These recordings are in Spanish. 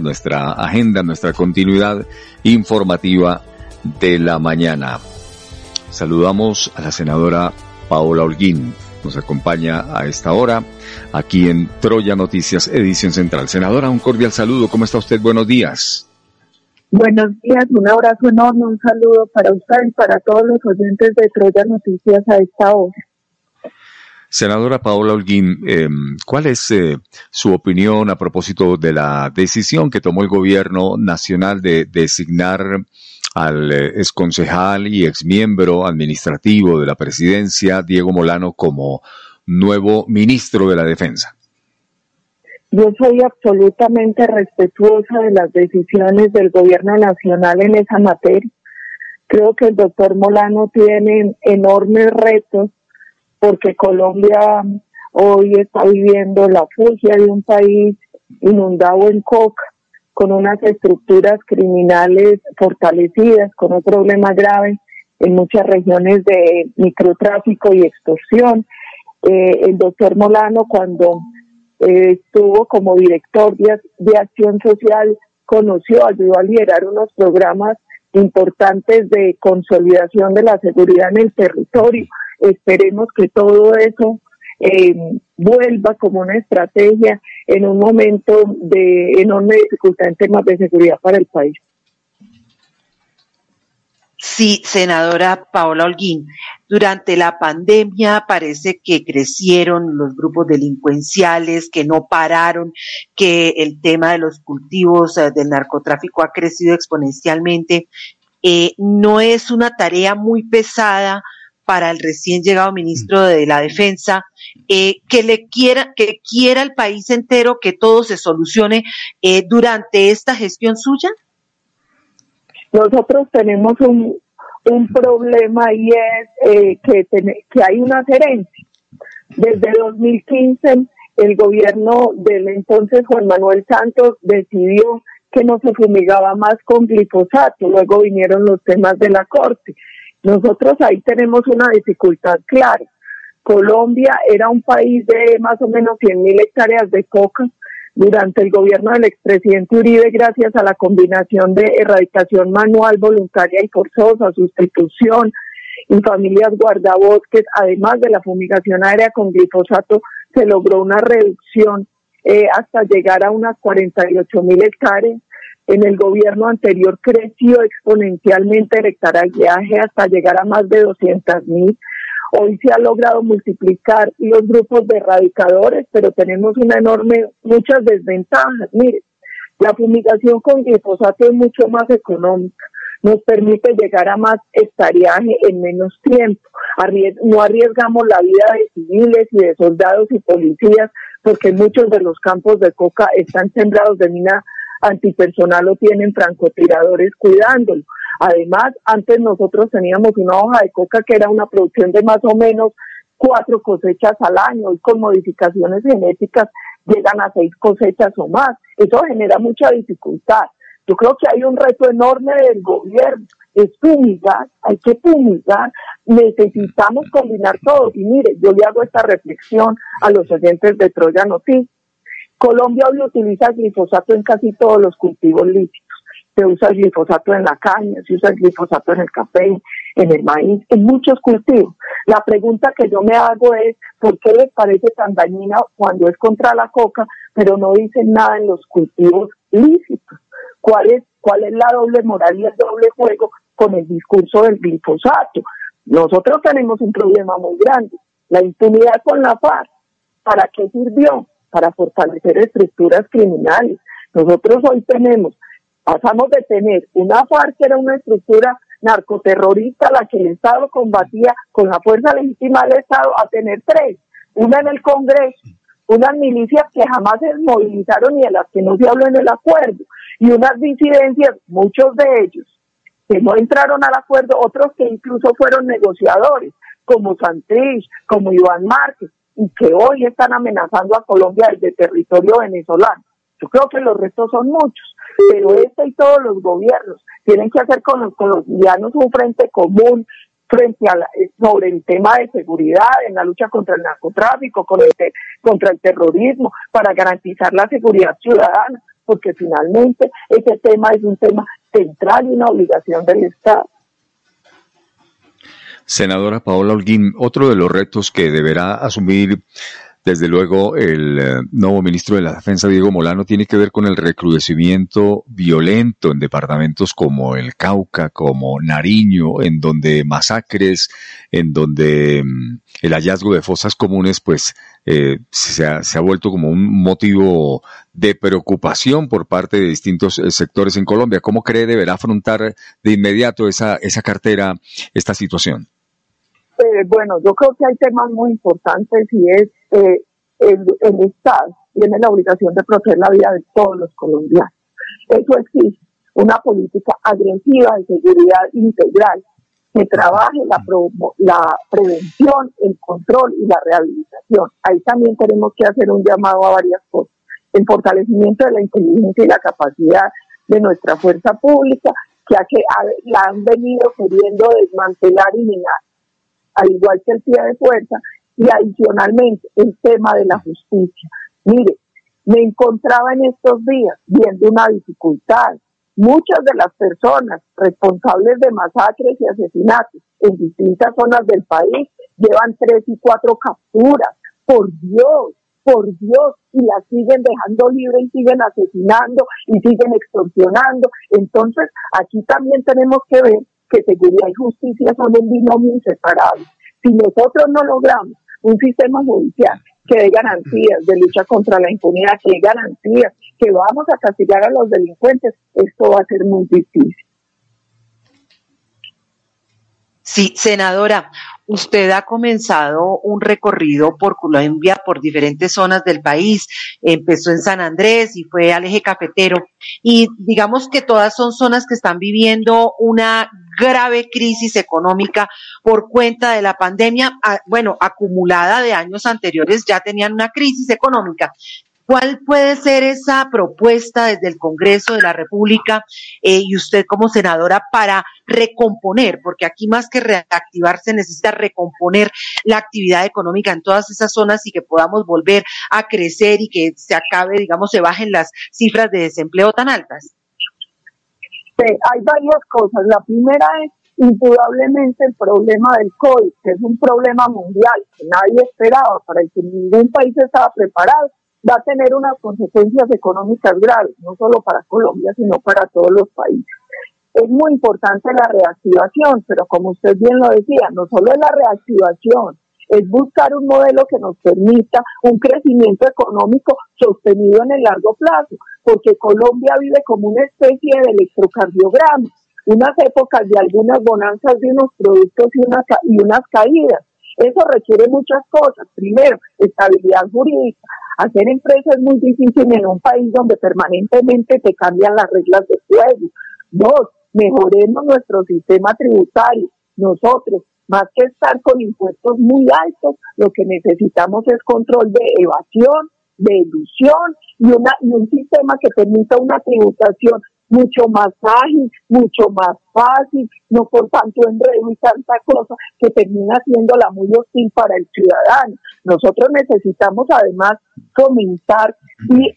nuestra agenda, nuestra continuidad informativa de la mañana. Saludamos a la senadora Paola Holguín. Nos acompaña a esta hora aquí en Troya Noticias, edición central. Senadora, un cordial saludo. ¿Cómo está usted? Buenos días. Buenos días, un abrazo enorme, un saludo para usted y para todos los oyentes de Troya Noticias a esta hora. Senadora Paola Holguín, em, ¿cuál es eh, su opinión a propósito de la decisión que tomó el gobierno nacional de designar al eh, exconcejal y exmiembro administrativo de la presidencia, Diego Molano, como nuevo ministro de la Defensa? Yo soy absolutamente respetuosa de las decisiones del gobierno nacional en esa materia. Creo que el doctor Molano tiene enormes retos porque Colombia hoy está viviendo la fugia de un país inundado en coca, con unas estructuras criminales fortalecidas, con un problema grave en muchas regiones de microtráfico y extorsión. Eh, el doctor Molano, cuando eh, estuvo como director de acción social, conoció, ayudó a liderar unos programas importantes de consolidación de la seguridad en el territorio Esperemos que todo eso eh, vuelva como una estrategia en un momento de enorme dificultad en temas de seguridad para el país. Sí, senadora Paola Holguín, durante la pandemia parece que crecieron los grupos delincuenciales, que no pararon, que el tema de los cultivos eh, del narcotráfico ha crecido exponencialmente. Eh, no es una tarea muy pesada para el recién llegado ministro de la Defensa, eh, que le quiera, que quiera el país entero que todo se solucione eh, durante esta gestión suya? Nosotros tenemos un, un problema y es eh, que, que hay una herencias. Desde 2015 el gobierno del entonces Juan Manuel Santos decidió que no se fumigaba más con glifosato. Luego vinieron los temas de la corte. Nosotros ahí tenemos una dificultad clara. Colombia era un país de más o menos 100.000 hectáreas de coca durante el gobierno del expresidente Uribe gracias a la combinación de erradicación manual, voluntaria y forzosa, sustitución y familias guardabosques, además de la fumigación aérea con glifosato, se logró una reducción eh, hasta llegar a unas 48 mil hectáreas en el gobierno anterior creció exponencialmente el hectaraje hasta llegar a más de 200 mil. Hoy se ha logrado multiplicar los grupos de erradicadores, pero tenemos una enorme, muchas desventajas. Mire, la fumigación con glifosato es mucho más económica, nos permite llegar a más hectareaje en menos tiempo. no arriesgamos la vida de civiles y de soldados y policías porque muchos de los campos de coca están sembrados de mina antipersonal lo tienen francotiradores cuidándolo. Además, antes nosotros teníamos una hoja de coca que era una producción de más o menos cuatro cosechas al año y con modificaciones genéticas llegan a seis cosechas o más. Eso genera mucha dificultad. Yo creo que hay un reto enorme del gobierno, es fumigar, hay que fumigar, necesitamos combinar todo. Y mire, yo le hago esta reflexión a los oyentes de Troya Noticias. Colombia hoy utiliza glifosato en casi todos los cultivos lícitos. Se usa el glifosato en la caña, se usa el glifosato en el café, en el maíz, en muchos cultivos. La pregunta que yo me hago es, ¿por qué les parece tan dañina cuando es contra la coca, pero no dicen nada en los cultivos lícitos? ¿Cuál es, cuál es la doble moral y el doble juego con el discurso del glifosato? Nosotros tenemos un problema muy grande, la impunidad con la FARC. ¿Para qué sirvió? Para fortalecer estructuras criminales. Nosotros hoy tenemos, pasamos de tener una FARC que era una estructura narcoterrorista, la que el Estado combatía con la fuerza legítima del Estado, a tener tres, una en el Congreso, unas milicias que jamás se movilizaron y de las que no se habló en el acuerdo, y unas disidencias, muchos de ellos, que no entraron al acuerdo, otros que incluso fueron negociadores, como Santrich, como Iván Márquez, y que hoy están amenazando a Colombia desde territorio venezolano. Yo creo que los restos son muchos, pero este y todos los gobiernos tienen que hacer con los colombianos un frente común frente a eh, sobre el tema de seguridad, en la lucha contra el narcotráfico, contra el terrorismo, para garantizar la seguridad ciudadana. porque finalmente ese tema es un tema central y una obligación del Estado. Senadora Paola Holguín, otro de los retos que deberá asumir desde luego, el eh, nuevo ministro de la Defensa, Diego Molano, tiene que ver con el recrudecimiento violento en departamentos como el Cauca, como Nariño, en donde masacres, en donde mm, el hallazgo de fosas comunes, pues eh, se, ha, se, ha, vuelto como un motivo de preocupación por parte de distintos eh, sectores en Colombia. ¿Cómo cree deberá afrontar de inmediato esa, esa cartera esta situación? Eh, bueno, yo creo que hay temas muy importantes y es eh, el, Estado tiene la obligación de proteger la vida de todos los colombianos. Eso existe, una política agresiva de seguridad integral que trabaje la, la prevención, el control y la rehabilitación. Ahí también tenemos que hacer un llamado a varias cosas. El fortalecimiento de la inteligencia y la capacidad de nuestra fuerza pública, que, que la han venido queriendo desmantelar y minar al igual que el pie de fuerza, y adicionalmente el tema de la justicia. Mire, me encontraba en estos días viendo una dificultad. Muchas de las personas responsables de masacres y asesinatos en distintas zonas del país llevan tres y cuatro capturas. Por Dios, por Dios, y las siguen dejando libre y siguen asesinando y siguen extorsionando. Entonces, aquí también tenemos que ver que seguridad y justicia son un binomio inseparable. Si nosotros no logramos un sistema judicial que dé garantías de lucha contra la impunidad, que dé garantías que vamos a castigar a los delincuentes, esto va a ser muy difícil. Sí, senadora, usted ha comenzado un recorrido por Colombia, por diferentes zonas del país. Empezó en San Andrés y fue al eje cafetero. Y digamos que todas son zonas que están viviendo una grave crisis económica por cuenta de la pandemia, ah, bueno, acumulada de años anteriores, ya tenían una crisis económica. ¿Cuál puede ser esa propuesta desde el Congreso de la República eh, y usted como senadora para recomponer? Porque aquí más que reactivar se necesita recomponer la actividad económica en todas esas zonas y que podamos volver a crecer y que se acabe, digamos, se bajen las cifras de desempleo tan altas. Sí, hay varias cosas. La primera es indudablemente el problema del COVID, que es un problema mundial que nadie esperaba, para el que ningún país estaba preparado va a tener unas consecuencias económicas graves, no solo para Colombia, sino para todos los países. Es muy importante la reactivación, pero como usted bien lo decía, no solo es la reactivación, es buscar un modelo que nos permita un crecimiento económico sostenido en el largo plazo, porque Colombia vive como una especie de electrocardiograma, unas épocas de algunas bonanzas de unos productos y unas, y unas caídas. Eso requiere muchas cosas. Primero, estabilidad jurídica. Hacer empresas es muy difícil en un país donde permanentemente te cambian las reglas de juego. Dos, mejoremos nuestro sistema tributario. Nosotros, más que estar con impuestos muy altos, lo que necesitamos es control de evasión, de ilusión y, una, y un sistema que permita una tributación mucho más ágil, mucho más fácil, no por tanto enredo y tanta cosa que termina siéndola muy hostil para el ciudadano. Nosotros necesitamos además fomentar y,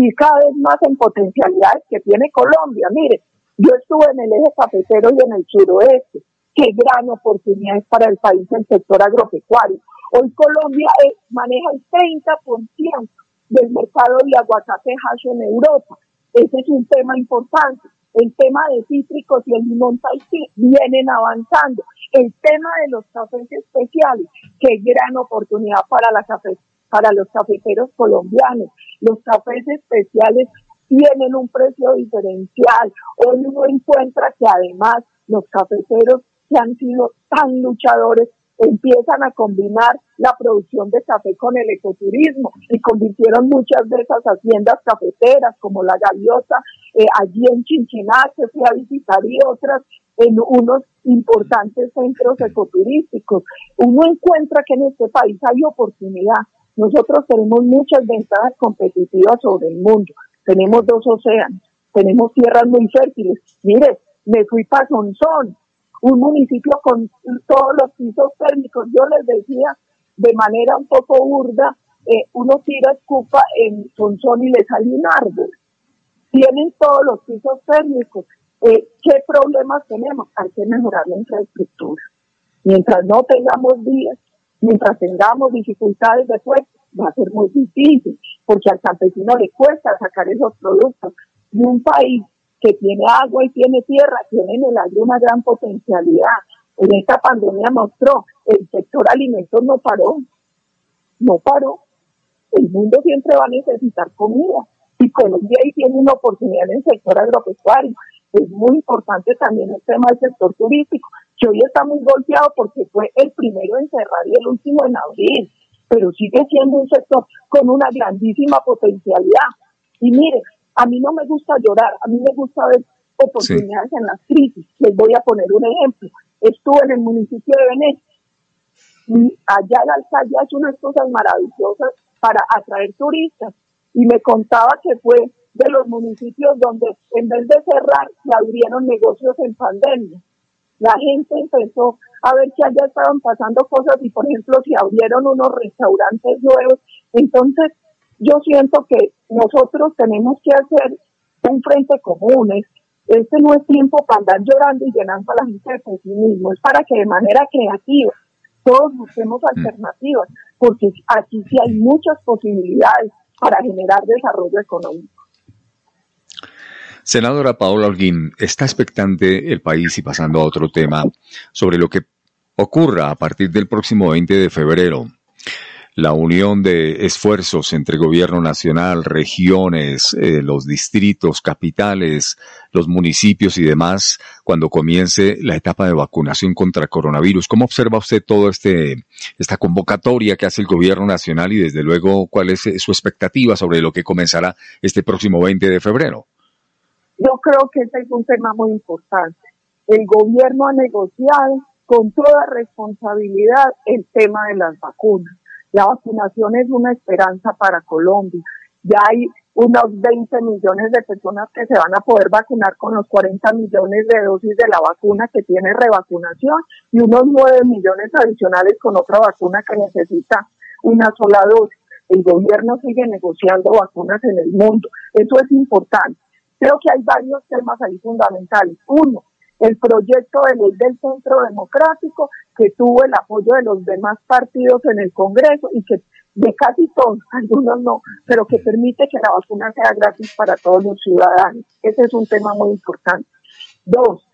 y, cada vez más en potencialidades que tiene Colombia. Mire, yo estuve en el eje cafetero y en el suroeste. Qué gran oportunidad es para el país el sector agropecuario. Hoy Colombia eh, maneja el 30% del mercado de aguacate hash en Europa ese es un tema importante. El tema de cítricos y el limón tahití vienen avanzando. El tema de los cafés especiales, qué gran oportunidad para, la para los cafeteros colombianos. Los cafés especiales tienen un precio diferencial. Hoy uno encuentra que además los cafeteros que han sido tan luchadores empiezan a combinar la producción de café con el ecoturismo y convirtieron muchas de esas haciendas cafeteras como la Gaviota eh, allí en Chinchiná que fui a visitar y otras en unos importantes centros ecoturísticos. Uno encuentra que en este país hay oportunidad. Nosotros tenemos muchas ventajas competitivas sobre el mundo. Tenemos dos océanos, tenemos tierras muy fértiles. Mire, me fui para Sonsón, un municipio con todos los pisos térmicos. Yo les decía de manera un poco burda, eh, uno tira escupa en Sonsón y le sale un árbol. tienen todos los pisos térmicos. Eh, ¿Qué problemas tenemos? Hay que mejorar la infraestructura. Mientras no tengamos vías, mientras tengamos dificultades de puerto, va a ser muy difícil, porque al campesino le cuesta sacar esos productos. Y un país que tiene agua y tiene tierra, tiene en el aire una gran potencialidad. En esta pandemia mostró, el sector alimentos no paró, no paró. El mundo siempre va a necesitar comida y Colombia ahí tiene una oportunidad en el sector agropecuario. Es muy importante también el tema del sector turístico, que hoy está muy golpeado porque fue el primero en cerrar y el último en abrir, pero sigue siendo un sector con una grandísima potencialidad. Y mire, a mí no me gusta llorar, a mí me gusta ver oportunidades en las crisis. Les voy a poner un ejemplo. Estuve en el municipio de Venecia y allá la alcaldía hace unas cosas maravillosas para atraer turistas y me contaba que fue de los municipios donde en vez de cerrar se abrieron negocios en pandemia. La gente empezó a ver que allá estaban pasando cosas y por ejemplo se abrieron unos restaurantes nuevos. Entonces yo siento que nosotros tenemos que hacer un frente común. Este no es tiempo para andar llorando y llenando a la gente de pesimismo, es para que de manera creativa todos busquemos mm. alternativas, porque aquí sí hay muchas posibilidades para generar desarrollo económico. Senadora Paola Holguín, está expectante el país y pasando a otro tema sobre lo que ocurra a partir del próximo 20 de febrero la unión de esfuerzos entre gobierno nacional, regiones, eh, los distritos, capitales, los municipios y demás, cuando comience la etapa de vacunación contra coronavirus. ¿Cómo observa usted todo este, esta convocatoria que hace el gobierno nacional y desde luego cuál es eh, su expectativa sobre lo que comenzará este próximo 20 de febrero? Yo creo que este es un tema muy importante. El gobierno ha negociado con toda responsabilidad el tema de las vacunas la vacunación es una esperanza para Colombia. Ya hay unos 20 millones de personas que se van a poder vacunar con los 40 millones de dosis de la vacuna que tiene revacunación y unos 9 millones adicionales con otra vacuna que necesita una sola dosis. El gobierno sigue negociando vacunas en el mundo. Eso es importante. Creo que hay varios temas ahí fundamentales. Uno, el proyecto de ley del Centro Democrático que tuvo el apoyo de los demás partidos en el Congreso y que de casi todos, algunos no, pero que permite que la vacuna sea gratis para todos los ciudadanos. Ese es un tema muy importante. Dos,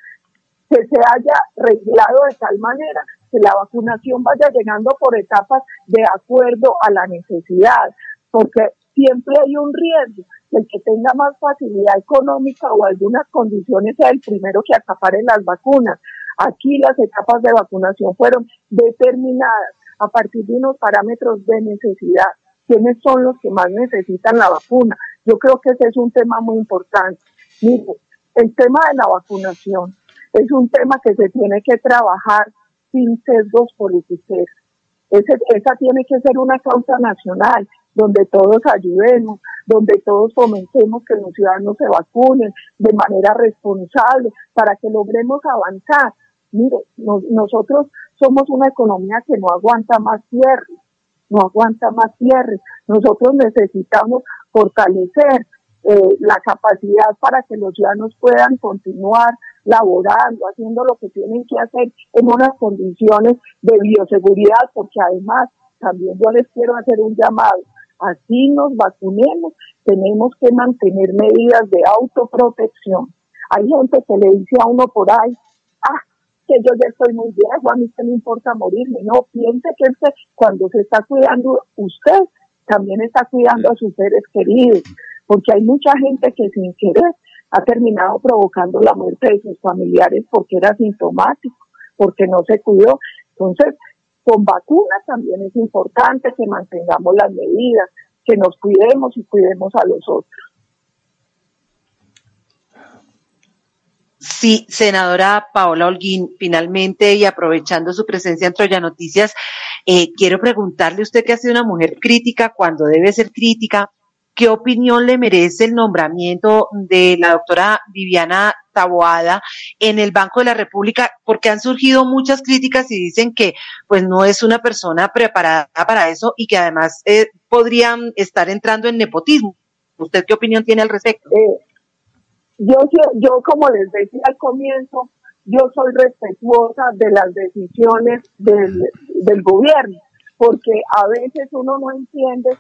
que se haya reglado de tal manera que la vacunación vaya llegando por etapas de acuerdo a la necesidad, porque siempre hay un riesgo el que tenga más facilidad económica o algunas condiciones sea el primero que acapare las vacunas. Aquí las etapas de vacunación fueron determinadas a partir de unos parámetros de necesidad. ¿Quiénes son los que más necesitan la vacuna? Yo creo que ese es un tema muy importante. Mire, el tema de la vacunación es un tema que se tiene que trabajar sin sesgos políticos. esa tiene que ser una causa nacional donde todos ayudemos, donde todos fomentemos que los ciudadanos se vacunen de manera responsable para que logremos avanzar. Mire, nosotros somos una economía que no aguanta más cierre, no aguanta más cierre. Nosotros necesitamos fortalecer eh, la capacidad para que los ciudadanos puedan continuar laborando, haciendo lo que tienen que hacer en unas condiciones de bioseguridad, porque además también yo les quiero hacer un llamado así nos vacunemos, tenemos que mantener medidas de autoprotección. Hay gente que le dice a uno por ahí, ah, que yo ya estoy muy viejo, a mí que me importa morirme. No, piense que usted, cuando se está cuidando usted, también está cuidando a sus seres queridos, porque hay mucha gente que sin querer ha terminado provocando la muerte de sus familiares porque era sintomático, porque no se cuidó. Entonces, con vacunas también es importante que mantengamos las medidas, que nos cuidemos y cuidemos a los otros. Sí, senadora Paola Holguín, finalmente y aprovechando su presencia en Troya Noticias, eh, quiero preguntarle a usted que ha sido una mujer crítica cuando debe ser crítica, ¿qué opinión le merece el nombramiento de la doctora Viviana Taboada en el Banco de la República? Porque han surgido muchas críticas y dicen que pues no es una persona preparada para eso y que además eh, podrían estar entrando en nepotismo. ¿Usted qué opinión tiene al respecto? Eh, yo, yo como les decía al comienzo, yo soy respetuosa de las decisiones del, gobierno, porque a veces uno no entiende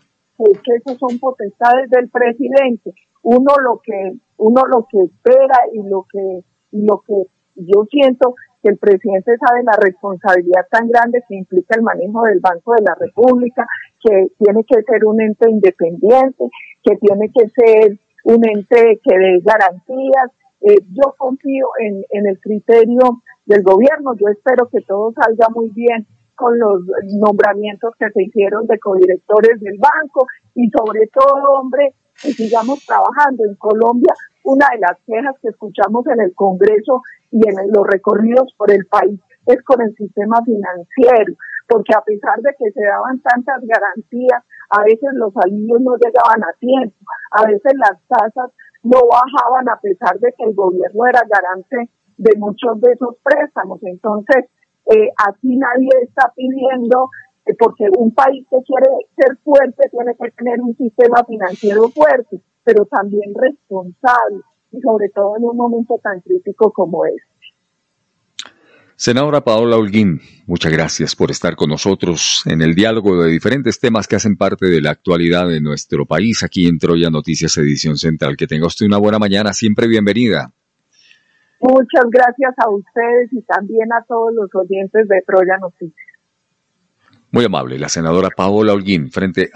que esos son potestades del presidente. Uno lo que, uno lo que espera y lo que, lo que yo siento que el presidente sabe la responsabilidad tan grande que implica el manejo del Banco de la República, que tiene que ser un ente independiente, que tiene que ser un ente que dé garantías. Eh, yo confío en, en el criterio del gobierno, yo espero que todo salga muy bien con los nombramientos que se hicieron de codirectores del banco y sobre todo, hombre, que sigamos trabajando. En Colombia, una de las quejas que escuchamos en el Congreso y en los recorridos por el país es con el sistema financiero, porque a pesar de que se daban tantas garantías, a veces los alivios no llegaban a tiempo, a veces las tasas no bajaban a pesar de que el gobierno era garante de muchos de esos préstamos. Entonces, eh, aquí nadie está pidiendo, porque un país que quiere ser fuerte tiene que tener un sistema financiero fuerte, pero también responsable, y sobre todo en un momento tan crítico como este. Senadora Paola Holguín, muchas gracias por estar con nosotros en el diálogo de diferentes temas que hacen parte de la actualidad de nuestro país aquí en Troya Noticias Edición Central. Que tenga usted una buena mañana, siempre bienvenida. Muchas gracias a ustedes y también a todos los oyentes de Troya Noticias. Muy amable, la senadora Paola Holguín, frente